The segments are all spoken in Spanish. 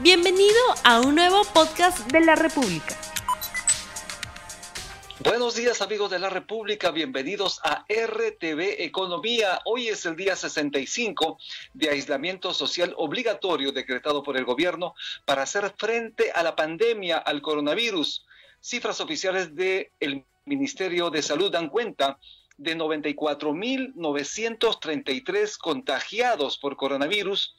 Bienvenido a un nuevo podcast de la República. Buenos días amigos de la República, bienvenidos a RTV Economía. Hoy es el día 65 de aislamiento social obligatorio decretado por el gobierno para hacer frente a la pandemia, al coronavirus. Cifras oficiales del Ministerio de Salud dan cuenta de 94.933 contagiados por coronavirus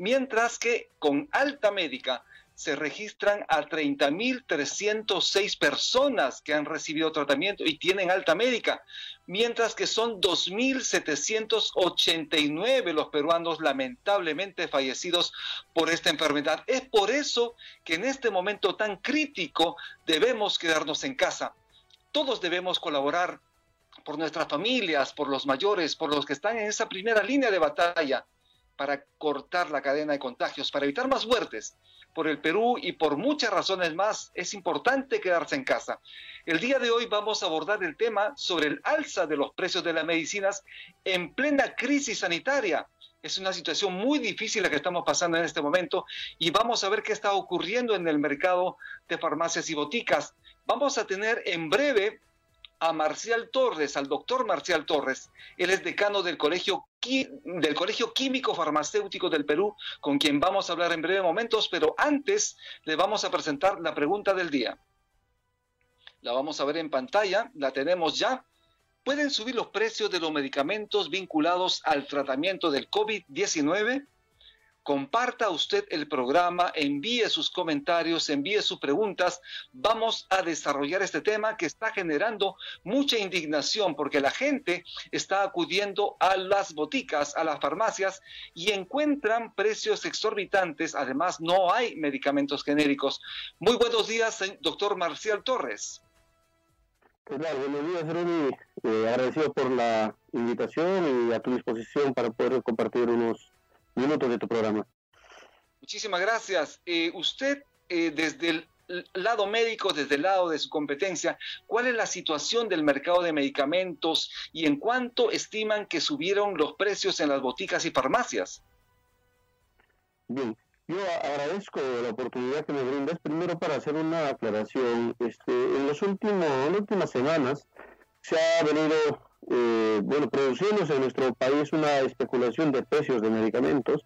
mientras que con alta médica se registran a 30.306 personas que han recibido tratamiento y tienen alta médica, mientras que son 2.789 los peruanos lamentablemente fallecidos por esta enfermedad. Es por eso que en este momento tan crítico debemos quedarnos en casa. Todos debemos colaborar por nuestras familias, por los mayores, por los que están en esa primera línea de batalla para cortar la cadena de contagios, para evitar más muertes. Por el Perú y por muchas razones más, es importante quedarse en casa. El día de hoy vamos a abordar el tema sobre el alza de los precios de las medicinas en plena crisis sanitaria. Es una situación muy difícil la que estamos pasando en este momento y vamos a ver qué está ocurriendo en el mercado de farmacias y boticas. Vamos a tener en breve a Marcial Torres, al doctor Marcial Torres. Él es decano del Colegio, del Colegio Químico Farmacéutico del Perú, con quien vamos a hablar en breve momentos, pero antes le vamos a presentar la pregunta del día. La vamos a ver en pantalla, la tenemos ya. ¿Pueden subir los precios de los medicamentos vinculados al tratamiento del COVID-19? Comparta usted el programa, envíe sus comentarios, envíe sus preguntas. Vamos a desarrollar este tema que está generando mucha indignación porque la gente está acudiendo a las boticas, a las farmacias y encuentran precios exorbitantes. Además, no hay medicamentos genéricos. Muy buenos días, doctor Marcial Torres. Buenos días. Eh, agradecido por la invitación y a tu disposición para poder compartir unos minutos de tu programa. Muchísimas gracias. Eh, usted, eh, desde el lado médico, desde el lado de su competencia, ¿cuál es la situación del mercado de medicamentos y en cuánto estiman que subieron los precios en las boticas y farmacias? Bien, yo agradezco la oportunidad que me brindas primero para hacer una aclaración. Este, en, los últimos, en las últimas semanas se ha venido eh, bueno, produciéndose en nuestro país una especulación de precios de medicamentos,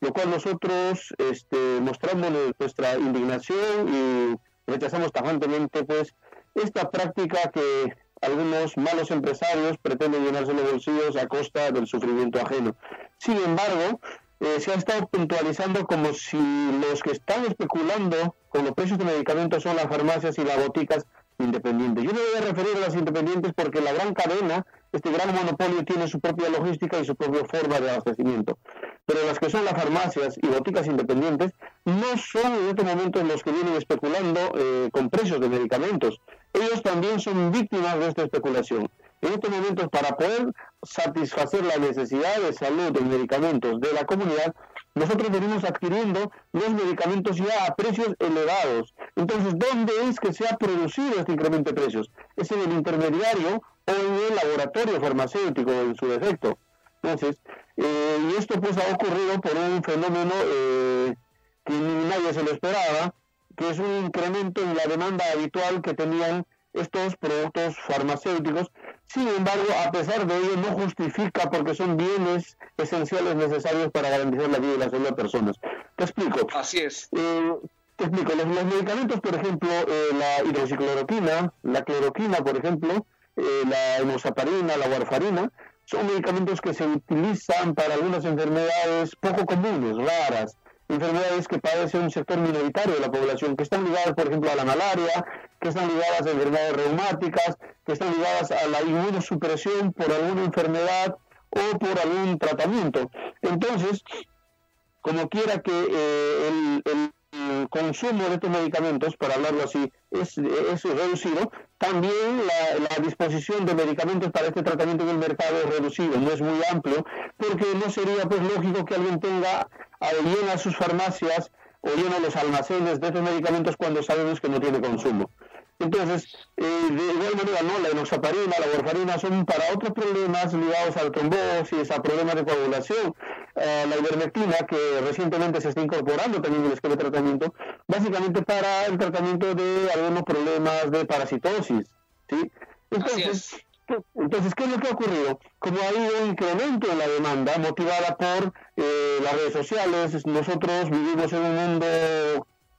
lo cual nosotros este, mostramos nuestra indignación y rechazamos tajantemente pues esta práctica que algunos malos empresarios pretenden llenarse los bolsillos a costa del sufrimiento ajeno. Sin embargo, eh, se ha estado puntualizando como si los que están especulando con los precios de medicamentos son las farmacias y las boticas independientes. Yo me voy a referir a las independientes porque la gran cadena, este gran monopolio, tiene su propia logística y su propia forma de abastecimiento. Pero las que son las farmacias y boticas independientes no son en este momento los que vienen especulando eh, con precios de medicamentos. Ellos también son víctimas de esta especulación. En estos momentos, para poder satisfacer la necesidad de salud de medicamentos de la comunidad, nosotros venimos adquiriendo los medicamentos ya a precios elevados. Entonces, ¿dónde es que se ha producido este incremento de precios? Es en el intermediario o en el laboratorio farmacéutico en su defecto. Entonces, eh, y esto pues ha ocurrido por un fenómeno eh, que nadie se lo esperaba, que es un incremento en la demanda habitual que tenían estos productos farmacéuticos. Sin embargo, a pesar de ello, no justifica porque son bienes esenciales necesarios para garantizar la vida y la salud de personas. Te explico. Así es. Eh, te explico. Los, medicamentos, por ejemplo, eh, la hidroxicloroquina, la cloroquina, por ejemplo, eh, la hemosaparina, la warfarina, son medicamentos que se utilizan para algunas enfermedades poco comunes, raras, enfermedades que padece un sector minoritario de la población, que están ligadas, por ejemplo, a la malaria, que están ligadas a enfermedades reumáticas, que están ligadas a la inmunosupresión por alguna enfermedad o por algún tratamiento. Entonces, como quiera que eh, el el consumo de estos medicamentos, para hablarlo así, es, reducido, también la, disposición de medicamentos para este tratamiento en el mercado es reducido, no es muy amplio, porque no sería pues lógico que alguien tenga llena sus farmacias o llena los almacenes de estos medicamentos cuando sabemos que no tiene consumo. Entonces, eh, de igual manera, ¿no? la enoxaparina, la warfarina son para otros problemas ligados al trombosis, a problemas de coagulación. Eh, la ivermectina, que recientemente se está incorporando también en el esquema de tratamiento, básicamente para el tratamiento de algunos problemas de parasitosis. ¿sí? Entonces, entonces, ¿qué es lo que ha ocurrido? Como ha habido un incremento en la demanda motivada por eh, las redes sociales, nosotros vivimos en un mundo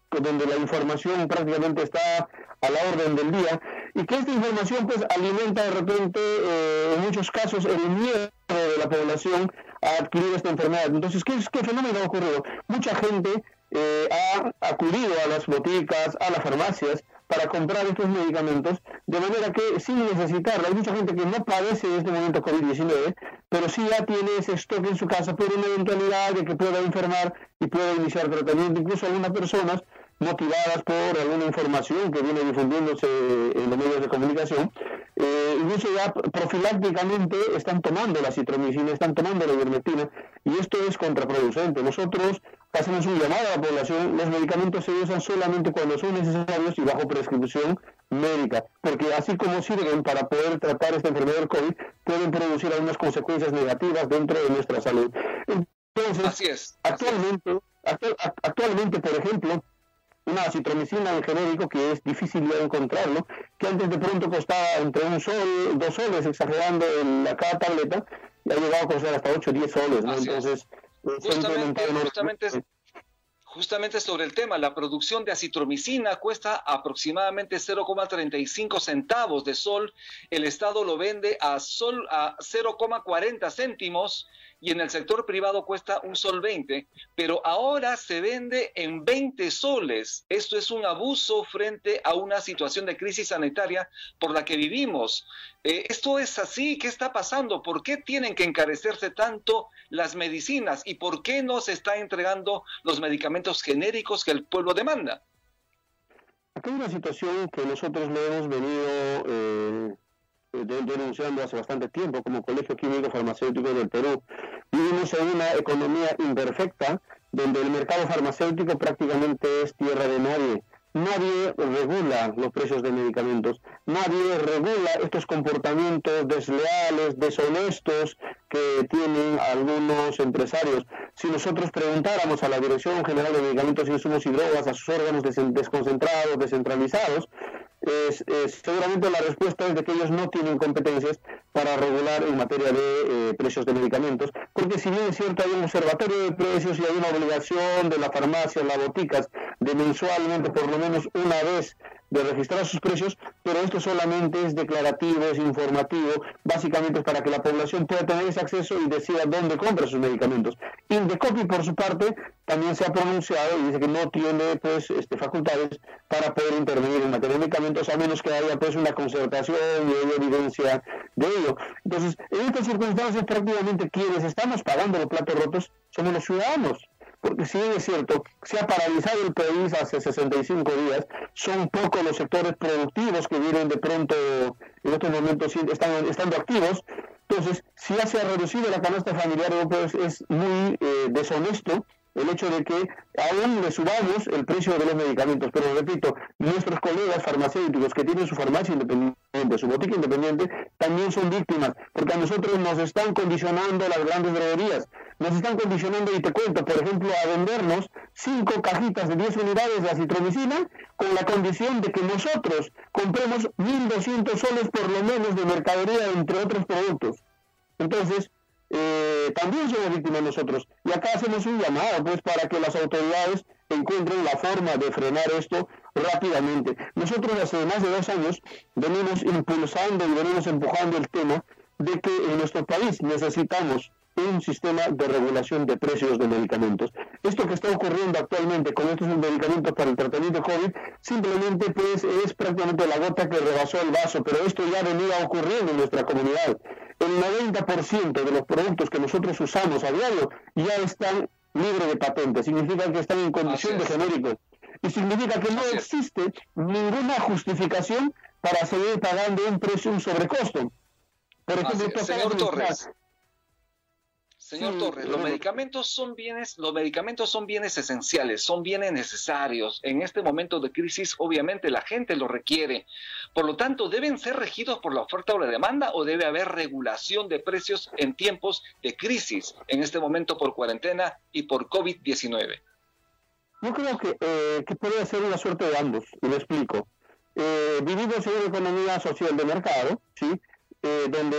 donde la información prácticamente está a la orden del día y que esta información pues alimenta de repente eh, en muchos casos el miedo de la población a adquirir esta enfermedad. Entonces, ¿qué, qué fenómeno ha ocurrido? Mucha gente eh, ha acudido a las boticas, a las farmacias, para comprar estos medicamentos, de manera que sin necesitarlo, hay mucha gente que no padece en este momento COVID-19, pero sí ya tiene ese stock en su casa por una eventualidad de que pueda enfermar y pueda iniciar tratamiento. Incluso algunas personas motivadas por alguna información que viene difundiéndose en los medios de comunicación, eh, incluso ya profilácticamente están tomando la citromicina, están tomando la ivermectina, y esto es contraproducente. Nosotros hacemos un llamado a la población, los medicamentos se usan solamente cuando son necesarios y bajo prescripción médica, porque así como sirven para poder tratar esta enfermedad del COVID, pueden producir algunas consecuencias negativas dentro de nuestra salud. Entonces, actualmente, actualmente, por ejemplo, una citromicina en genérico que es difícil de encontrarlo, que antes de pronto costaba entre un sol, dos soles, exagerando en la cada tableta, y ha llegado a costar hasta 8 o 10 soles, ¿no? Entonces, justamente, justamente, justamente sobre el tema, la producción de acitromicina cuesta aproximadamente 0,35 centavos de sol, el Estado lo vende a, sol, a 0,40 céntimos y en el sector privado cuesta un sol 20, pero ahora se vende en 20 soles. Esto es un abuso frente a una situación de crisis sanitaria por la que vivimos. Eh, esto es así, ¿qué está pasando? ¿Por qué tienen que encarecerse tanto las medicinas y por qué no se está entregando los medicamentos genéricos que el pueblo demanda? Aquí hay una situación que nosotros le hemos venido eh, denunciando hace bastante tiempo como Colegio Químico Farmacéutico del Perú. Vivimos en una economía imperfecta donde el mercado farmacéutico prácticamente es tierra de nadie. Nadie regula los precios de medicamentos, nadie regula estos comportamientos desleales, deshonestos que tienen algunos empresarios. Si nosotros preguntáramos a la Dirección General de Medicamentos, Insumos y Drogas, a sus órganos desconcentrados, descentralizados, es, seguramente la respuesta es de que ellos no tienen competencias para regular en materia de eh, precios de medicamentos, porque si bien es cierto hay un observatorio de precios y hay una obligación de la farmacia, las boticas, de mensualmente por lo menos una vez de registrar sus precios, pero esto solamente es declarativo, es informativo, básicamente es para que la población pueda tener ese acceso y decida dónde compra sus medicamentos. Indecopi, por su parte, también se ha pronunciado y dice que no tiene pues este, facultades para poder intervenir en materia de medicamentos, a menos que haya pues una concertación y evidencia de ello. Entonces, en estas circunstancias, prácticamente quienes estamos pagando los platos rotos somos los ciudadanos porque si bien es cierto, se ha paralizado el país hace 65 días, son pocos los sectores productivos que vienen de pronto en estos momentos están, estando activos, entonces si ya se ha reducido la canasta familiar, pues es muy eh, deshonesto el hecho de que aún le subamos el precio de los medicamentos. Pero repito, nuestros colegas farmacéuticos que tienen su farmacia independiente, su botica independiente, también son víctimas, porque a nosotros nos están condicionando las grandes droguerías, nos están condicionando, y te cuento, por ejemplo, a vendernos cinco cajitas de 10 unidades de acitromicina con la condición de que nosotros compremos 1.200 soles por lo menos de mercadería, entre otros productos. Entonces, eh, también somos víctimas nosotros. Y acá hacemos un llamado pues para que las autoridades encuentren la forma de frenar esto rápidamente. Nosotros hace más de dos años venimos impulsando y venimos empujando el tema de que en nuestro país necesitamos un sistema de regulación de precios de medicamentos. Esto que está ocurriendo actualmente con estos medicamentos para el tratamiento COVID simplemente pues es prácticamente la gota que rebasó el vaso, pero esto ya venía ocurriendo en nuestra comunidad. El 90% de los productos que nosotros usamos a diario ya están libres de patente, significa que están en condición de genérico y significa que no existe ninguna justificación para seguir pagando un precio, un sobrecosto. Por ejemplo, señor Torres, Señor Torres, los medicamentos son bienes, los medicamentos son bienes esenciales, son bienes necesarios. En este momento de crisis, obviamente la gente lo requiere. Por lo tanto, deben ser regidos por la oferta o la demanda o debe haber regulación de precios en tiempos de crisis, en este momento por cuarentena y por COVID-19. Yo creo que, eh, que puede ser una suerte de ambos, y lo explico. Eh, vivimos en una economía social de mercado, ¿sí? Eh, donde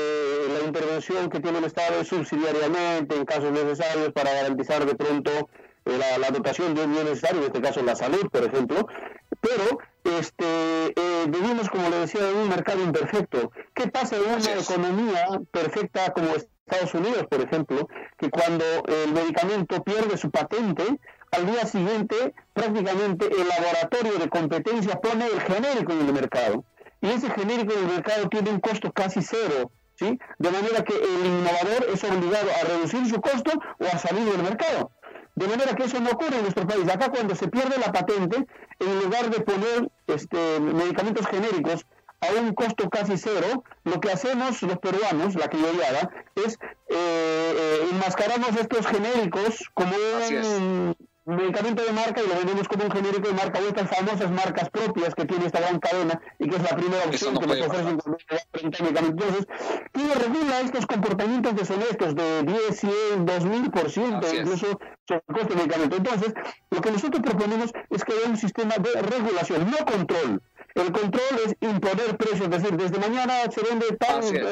la intervención que tiene el Estado es subsidiariamente en casos necesarios para garantizar de pronto eh, la, dotación de un bien necesario, en este caso la salud, por ejemplo, pero este, eh, vivimos, como le decía, en un mercado imperfecto. ¿Qué pasa en una economía perfecta como Estados Unidos, por ejemplo, que cuando el medicamento pierde su patente, al día siguiente prácticamente el laboratorio de competencia pone el genérico en el mercado? Y ese genérico del mercado tiene un costo casi cero, ¿sí? De manera que el innovador es obligado a reducir su costo o a salir del mercado. De manera que eso no ocurre en nuestro país. Acá cuando se pierde la patente, en lugar de poner este, medicamentos genéricos a un costo casi cero, lo que hacemos los peruanos, la criollada, es eh, eh, enmascaramos estos genéricos como un medicamento de marca y lo vendemos como un genérico de marca o estas famosas marcas propias que tiene esta gran cadena y que es la primera opción que nos ofrecen Entonces, ¿quién regula estos comportamientos deshonestos de 10, 100, 2000%, incluso sobre el costo de medicamento? Entonces, lo que nosotros proponemos es que haya un sistema de regulación, no control. El control es imponer precios, es decir, desde mañana se vende tal, eh,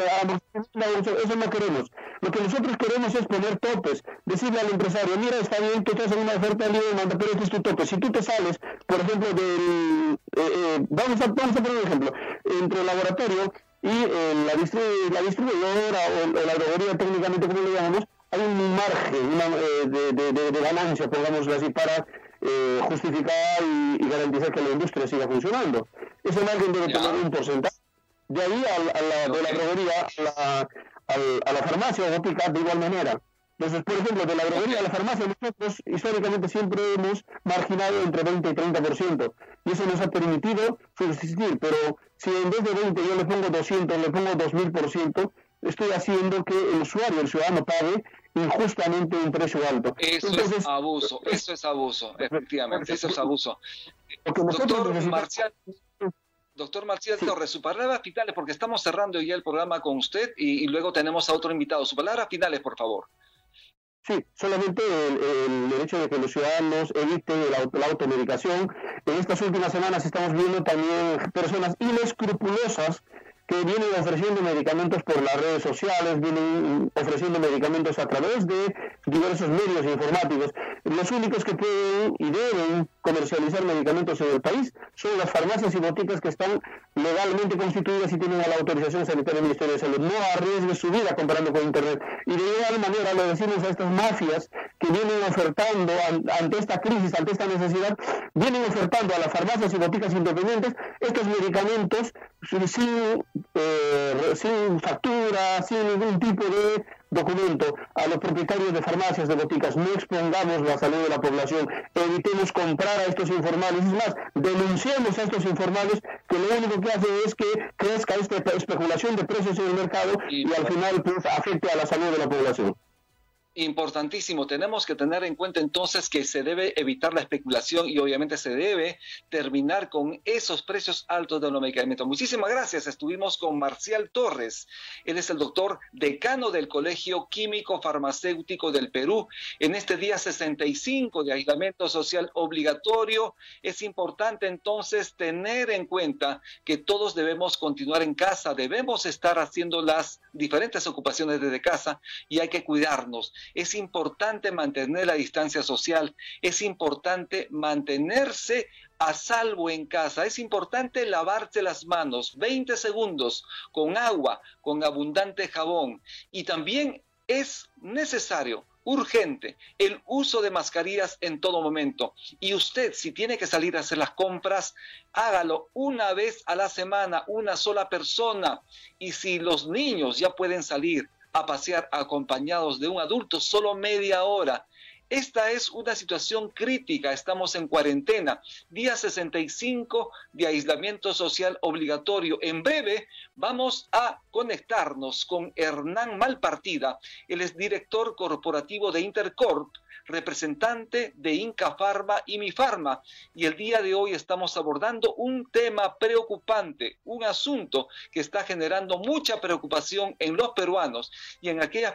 eso no queremos. Lo que nosotros queremos es poner topes, decirle al empresario, mira, está bien, tú estás en una oferta libre de demanda, pero este es tu tope. Si tú te sales, por ejemplo, del... Eh, eh, vamos, a, vamos a poner un ejemplo, entre el laboratorio y la, la, distribuidora o, la droguería técnicamente como le llamamos, hay un margen de, de, de, ganancia, pongámoslo así, para eh, justificar y, garantizar que la industria siga funcionando. Ese margen debe tener un porcentaje. De ahí a, la, de la droguería a la, a, la farmacia o de igual manera. Entonces, por ejemplo, de la droguería a la farmacia, nosotros históricamente siempre hemos marginado entre 20 y 30%. Y eso nos ha permitido subsistir. Pero si en vez de 20 yo le pongo 200, le pongo 2000%, estoy haciendo que el usuario, el ciudadano, pague injustamente un precio alto. Eso es abuso, eso es abuso, efectivamente, eso es abuso. Doctor Marcial, doctor Marcial Torres, sus palabras finales, porque estamos cerrando ya el programa con usted y, luego tenemos a otro invitado. Sus palabras finales, por favor. Sí, solamente el, el, hecho de que los ciudadanos eviten la, la, automedicación. En estas últimas semanas estamos viendo también personas inescrupulosas que vienen ofreciendo medicamentos por las redes sociales, vienen ofreciendo medicamentos a través de diversos medios informáticos. Los únicos que pueden y deben comercializar medicamentos en el país son las farmacias y boticas que están legalmente constituidas y tienen la autorización sanitaria del Ministerio de Salud. No arriesgue su vida comparando con Internet. Y de igual manera le decimos a estas mafias que vienen ofertando ante esta crisis, ante esta necesidad, vienen ofertando a las farmacias y boticas independientes estos medicamentos sin eh, sin factura, sin ningún tipo de documento a los propietarios de farmacias, de boticas. No expongamos la salud de la población, evitemos comprar a estos informales. Es más, denunciemos a estos informales que lo único que hace es que crezca esta especulación de precios en el mercado y, al final pues, afecte a la salud de la población importantísimo. Tenemos que tener en cuenta entonces que se debe evitar la especulación y obviamente se debe terminar con esos precios altos de los medicamentos. Muchísimas gracias. Estuvimos con Marcial Torres. Él es el doctor decano del Colegio Químico Farmacéutico del Perú. En este día 65 de aislamiento social obligatorio, es importante entonces tener en cuenta que todos debemos continuar en casa, debemos estar haciendo las diferentes ocupaciones desde casa y hay que cuidarnos es importante mantener la distancia social, es importante mantenerse a salvo en casa, es importante lavarse las manos 20 segundos con agua, con abundante jabón y también es necesario urgente el uso de mascarillas en todo momento. Y usted, si tiene que salir a hacer las compras, hágalo una vez a la semana, una sola persona. Y si los niños ya pueden salir a pasear acompañados de un adulto solo media hora. Esta es una situación crítica, estamos en cuarentena, día 65 de aislamiento social obligatorio. En breve vamos a conectarnos con Hernán Malpartida, él es director corporativo de Intercorp representante de Inca Pharma y Mi Pharma. Y el día de hoy estamos abordando un tema preocupante, un asunto que está generando mucha preocupación en los peruanos y en aquellas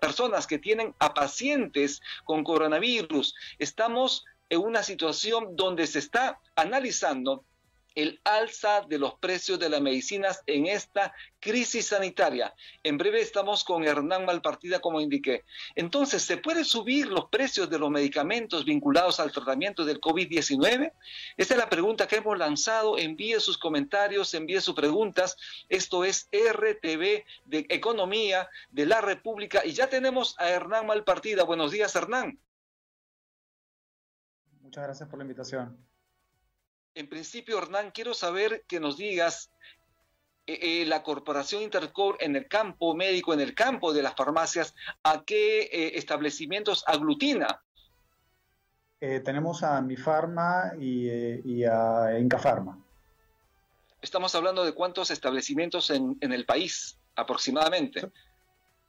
personas que tienen a pacientes con coronavirus. Estamos en una situación donde se está analizando el alza de los precios de las medicinas en esta crisis sanitaria. En breve estamos con Hernán Malpartida, como indiqué. Entonces, ¿se puede subir los precios de los medicamentos vinculados al tratamiento del COVID-19? Esta es la pregunta que hemos lanzado. Envíe sus comentarios, envíe sus preguntas. Esto es RTV de Economía de la República. Y ya tenemos a Hernán Malpartida. Buenos días, Hernán. Muchas gracias por la invitación. En principio, Hernán, quiero saber que nos digas eh, eh, la corporación Intercor en el campo médico, en el campo de las farmacias, ¿a qué eh, establecimientos aglutina? tenemos a Mifarma y, y a Incafarma. Estamos hablando de cuántos establecimientos en, en el país aproximadamente.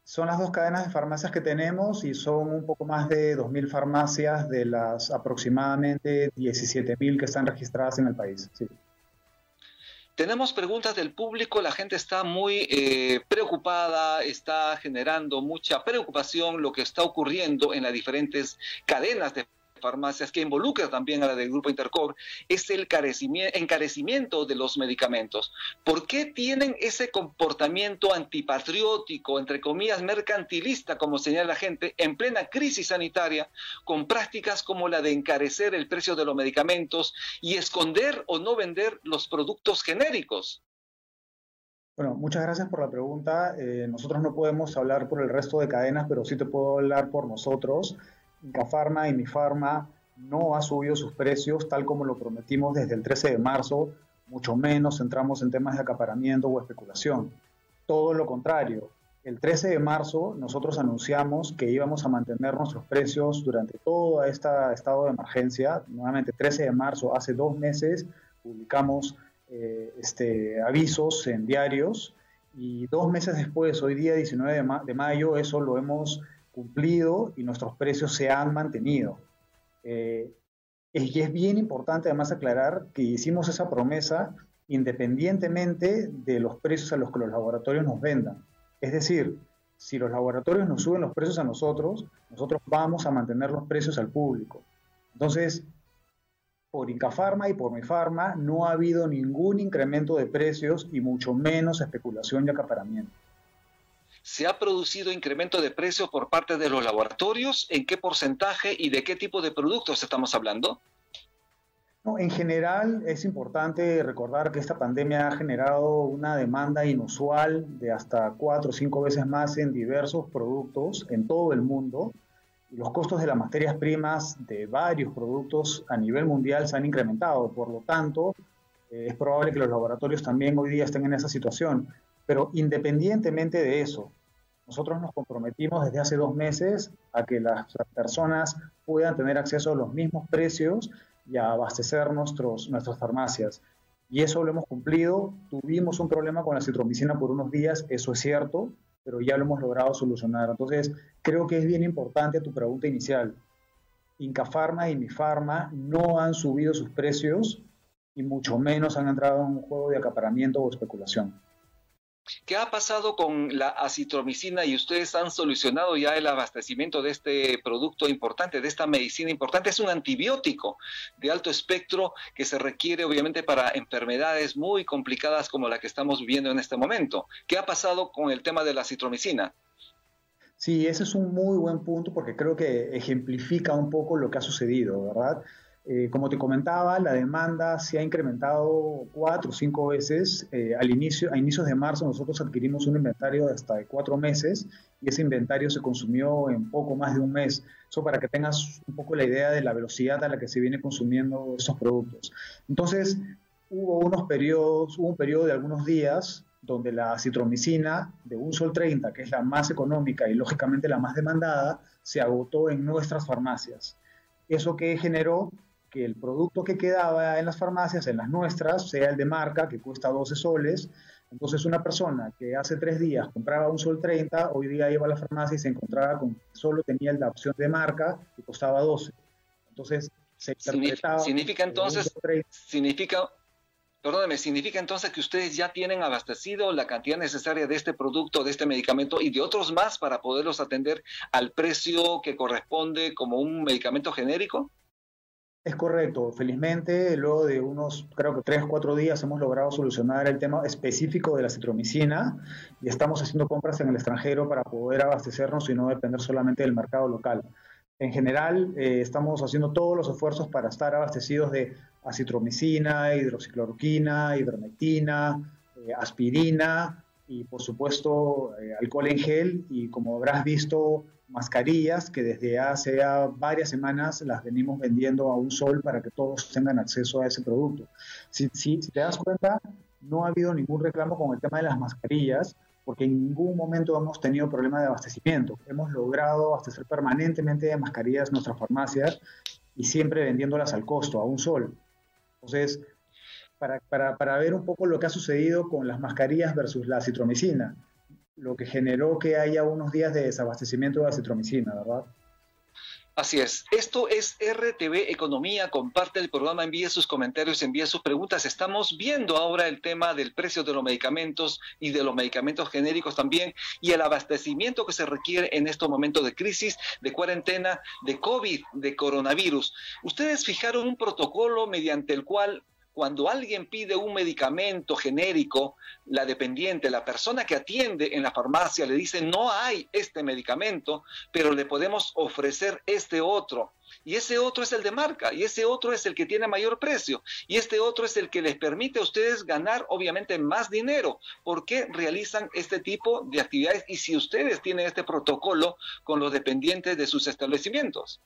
Son las dos cadenas de farmacias que tenemos y son un poco más de 2.000 farmacias de las aproximadamente 17.000 que están registradas en el país. Tenemos preguntas del público, la gente está muy eh, preocupada, está generando mucha preocupación lo que está ocurriendo en las diferentes cadenas de farmacias que involucra también a la del Grupo Intercor es el encarecimiento de los medicamentos. ¿Por qué tienen ese comportamiento antipatriótico, entre comillas, mercantilista, como señala la gente, en plena crisis sanitaria, con prácticas como la de encarecer el precio de los medicamentos y esconder o no vender los productos genéricos? Bueno, muchas gracias por la pregunta. Eh, nosotros no podemos hablar por el resto de cadenas, pero sí te puedo hablar por nosotros. Incafarma y Mifarma no ha subido sus precios tal como lo prometimos desde el 13 de marzo, mucho menos entramos en temas de acaparamiento o especulación. Todo lo contrario, el 13 de marzo nosotros anunciamos que íbamos a mantener nuestros precios durante todo este estado de emergencia. Nuevamente, 13 de marzo, hace dos meses, publicamos eh, este, avisos en diarios y dos meses después, hoy día 19 de mayo, eso lo hemos cumplido y nuestros precios se han mantenido. Eh, y es bien importante además aclarar que hicimos esa promesa independientemente de los precios a los que los laboratorios nos vendan. Es decir, si los laboratorios nos suben los precios a nosotros, nosotros vamos a mantener los precios al público. Entonces, por Incafarma y por mi Farma no ha habido ningún incremento de precios y mucho menos especulación y acaparamiento. ¿Se ha producido incremento de precio por parte de los laboratorios? ¿En qué porcentaje y de qué tipo de productos estamos hablando? No, en general es importante recordar que esta pandemia ha generado una demanda inusual de hasta cuatro o cinco veces más en diversos productos en todo el mundo. Los costos de las materias primas de varios productos a nivel mundial se han incrementado. Por lo tanto, eh, es probable que los laboratorios también hoy día estén en esa situación. Pero independientemente de eso, nosotros nos comprometimos desde hace dos meses a que las personas puedan tener acceso a los mismos precios y a abastecer nuestros, nuestras farmacias. Y eso lo hemos cumplido. Tuvimos un problema con la citromicina por unos días, eso es cierto, pero ya lo hemos logrado solucionar. Entonces, creo que es bien importante tu pregunta inicial. Incafarma y Mifarma no han subido sus precios y mucho menos han entrado en un juego de acaparamiento o especulación. ¿Qué ha pasado con la acitromicina y ustedes han solucionado ya el abastecimiento de este producto importante, de esta medicina importante? Es un antibiótico de alto espectro que se requiere obviamente para enfermedades muy complicadas como la que estamos viviendo en este momento. ¿Qué ha pasado con el tema de la acitromicina? Sí, ese es un muy buen punto porque creo que ejemplifica un poco lo que ha sucedido, ¿verdad? Eh, como te comentaba, la demanda se ha incrementado cuatro o cinco veces. Eh, al inicio, a inicios de marzo nosotros adquirimos un inventario de hasta de cuatro meses y ese inventario se consumió en poco más de un mes. Eso para que tengas un poco la idea de la velocidad a la que se viene consumiendo estos productos. Entonces, hubo unos periodos, hubo un periodo de algunos días donde la citromicina de un sol 30, que es la más económica y lógicamente la más demandada, se agotó en nuestras farmacias. Eso que generó que el producto que quedaba en las farmacias, en las nuestras, sea el de marca, que cuesta 12 soles. Entonces, una persona que hace tres días compraba un sol 30, hoy día iba a la farmacia y se encontraba con que solo tenía la opción de marca y costaba 12. Entonces, se interpretaba. Significa entonces, significa, perdóneme, significa entonces que ustedes ya tienen abastecido la cantidad necesaria de este producto, de este medicamento y de otros más para poderlos atender al precio que corresponde como un medicamento genérico? Es correcto. Felizmente, luego de unos, creo que tres, cuatro días, hemos logrado solucionar el tema específico de la citromicina y estamos haciendo compras en el extranjero para poder abastecernos y no depender solamente del mercado local. En general, eh, estamos haciendo todos los esfuerzos para estar abastecidos de acitromicina, hidroxicloroquina, hidronectina, eh, aspirina y, por supuesto, eh, alcohol en gel y, como habrás visto, mascarillas que desde hace varias semanas las venimos vendiendo a un sol para que todos tengan acceso a ese producto. Si, si, te das cuenta, no ha habido ningún reclamo con el tema de las mascarillas, porque en ningún momento hemos tenido problema de abastecimiento. Hemos logrado abastecer permanentemente de mascarillas nuestras farmacias y siempre vendiéndolas al costo, a un sol. Entonces, para, para, para ver un poco lo que ha sucedido con las mascarillas versus la citromicina lo que generó que haya unos días de desabastecimiento de acitromicina, ¿verdad? Así es. Esto es RTV Economía. Comparte el programa, envíe sus comentarios, envíe sus preguntas. Estamos viendo ahora el tema del precio de los medicamentos y de los medicamentos genéricos también y el abastecimiento que se requiere en estos momentos de crisis, de cuarentena, de COVID, de coronavirus. Ustedes fijaron un protocolo mediante el cual cuando alguien pide un medicamento genérico, la dependiente, la persona que atiende en la farmacia le dice, no hay este medicamento, pero le podemos ofrecer este otro. Y ese otro es el de marca, y ese otro es el que tiene mayor precio, y este otro es el que les permite a ustedes ganar obviamente más dinero, porque realizan este tipo de actividades y si ustedes tienen este protocolo con los dependientes de sus establecimientos.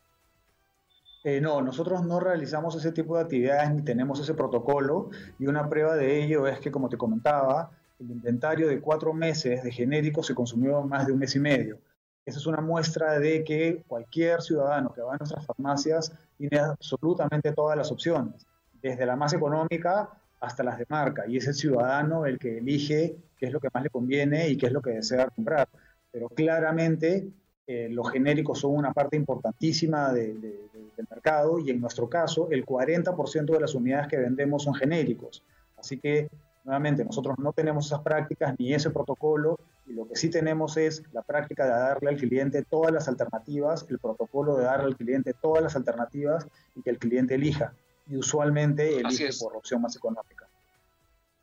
Eh, no, nosotros no realizamos ese tipo de actividades ni tenemos ese protocolo y una prueba de ello es que, como te comentaba, el inventario de cuatro meses de genéricos se consumió más de un mes y medio. Esa es una muestra de que cualquier ciudadano que va a nuestras farmacias tiene absolutamente todas las opciones, desde la más económica hasta las de marca, y es el ciudadano el que elige qué es lo que más le conviene y qué es lo que desea comprar. Pero claramente eh, los genéricos son una parte importantísima del mercado y en nuestro caso el 40% de las unidades que vendemos son genéricos. Así que, nuevamente, nosotros no tenemos esas prácticas ni ese protocolo y lo que sí tenemos es la práctica de darle al cliente todas las alternativas, el protocolo de darle al cliente todas las alternativas y que el cliente elija. Y usualmente elige por opción más económica.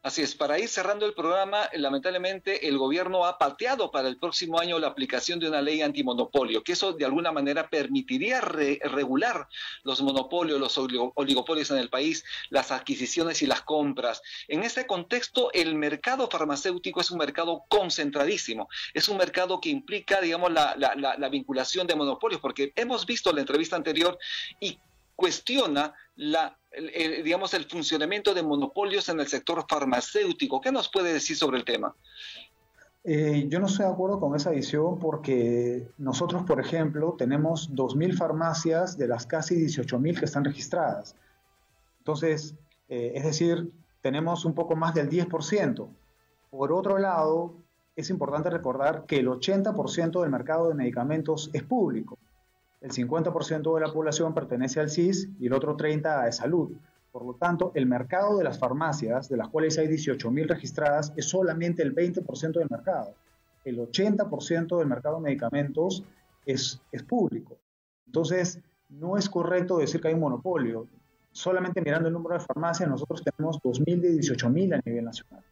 Así es, para ir cerrando el programa, lamentablemente el gobierno ha pateado para el próximo año la aplicación de una ley antimonopolio, que eso de alguna manera permitiría regular los monopolios, los oligopolios en el país, las adquisiciones y las compras. En este contexto, el mercado farmacéutico es un mercado concentradísimo, es un mercado que implica, digamos, la vinculación de monopolios, porque hemos visto la entrevista anterior y cuestiona la, el, digamos, el funcionamiento de monopolios en el sector farmacéutico. ¿Qué nos puede decir sobre el tema? Eh, yo no estoy de acuerdo con esa visión porque nosotros, por ejemplo, tenemos 2.000 farmacias de las casi 18.000 que están registradas. Entonces, eh, es decir, tenemos un poco más del 10%. Por otro lado, es importante recordar que el 80% del mercado de medicamentos es público el 50% de la población pertenece al CIS y el otro 30% a salud. Por lo tanto, el mercado de las farmacias, de las cuales hay 18.000 registradas, es solamente el 20% del mercado. El 80% del mercado de medicamentos es, es público. Entonces, no es correcto decir que hay un monopolio. Solamente mirando el número de farmacias, nosotros tenemos 2.000 de 18.000 a nivel nacional.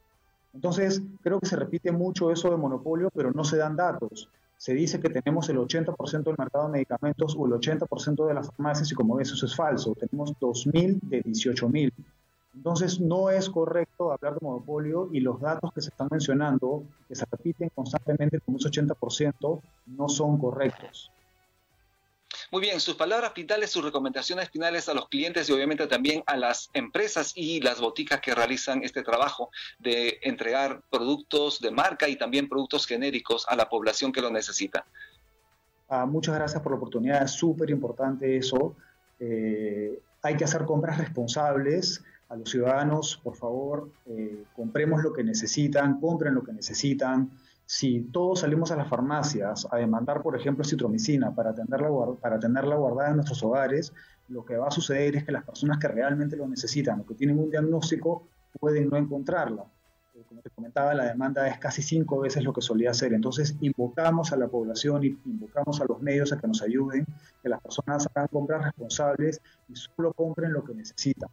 Entonces, creo que se repite mucho eso de monopolio, pero no se dan datos se dice que tenemos el 80% del mercado de medicamentos o el 80% de las farmacias y como ves eso es falso. Tenemos 2.000 de 18.000. Entonces no es correcto hablar de monopolio y los datos que se están mencionando, que se repiten constantemente como ese 80%, no son correctos. Muy bien, sus palabras finales, sus recomendaciones finales a los clientes y obviamente también a las empresas y las boticas que realizan este trabajo de entregar productos de marca y también productos genéricos a la población que lo necesita. Ah, muchas gracias por la oportunidad, es súper importante eso. Eh, hay que hacer compras responsables a los ciudadanos, por favor, eh, compremos lo que necesitan, compren lo que necesitan. Si todos salimos a las farmacias a demandar, por ejemplo, citromicina para tenerla, para tenerla guardada en nuestros hogares, lo que va a suceder es que las personas que realmente lo necesitan o que tienen un diagnóstico pueden no encontrarla. Eh, como te comentaba, la demanda es casi cinco veces lo que solía ser. Entonces, invocamos a la población y invocamos a los medios a que nos ayuden, que las personas hagan compras responsables y solo compren lo que necesitan.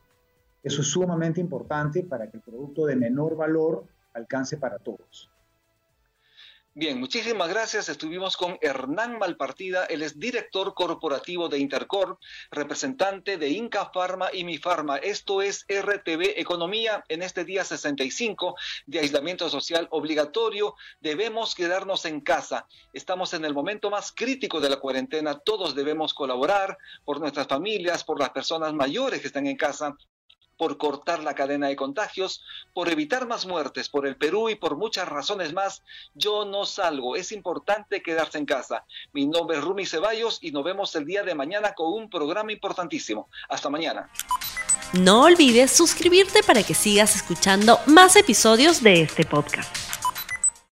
Eso es sumamente importante para que el producto de menor valor alcance para todos. Bien, muchísimas gracias. Estuvimos con Hernán Malpartida, él es director corporativo de Intercorp, representante de Inca Pharma y Mi Pharma. Esto es RTV Economía en este día 65 de aislamiento social obligatorio. Debemos quedarnos en casa. Estamos en el momento más crítico de la cuarentena. Todos debemos colaborar por nuestras familias, por las personas mayores que están en casa, por cortar la cadena de contagios, por evitar más muertes por el Perú y por muchas razones más, yo no salgo. Es importante quedarse en casa. Mi nombre es Rumi Ceballos y nos vemos el día de mañana con un programa importantísimo. Hasta mañana. No olvides suscribirte para que sigas escuchando más episodios de este podcast.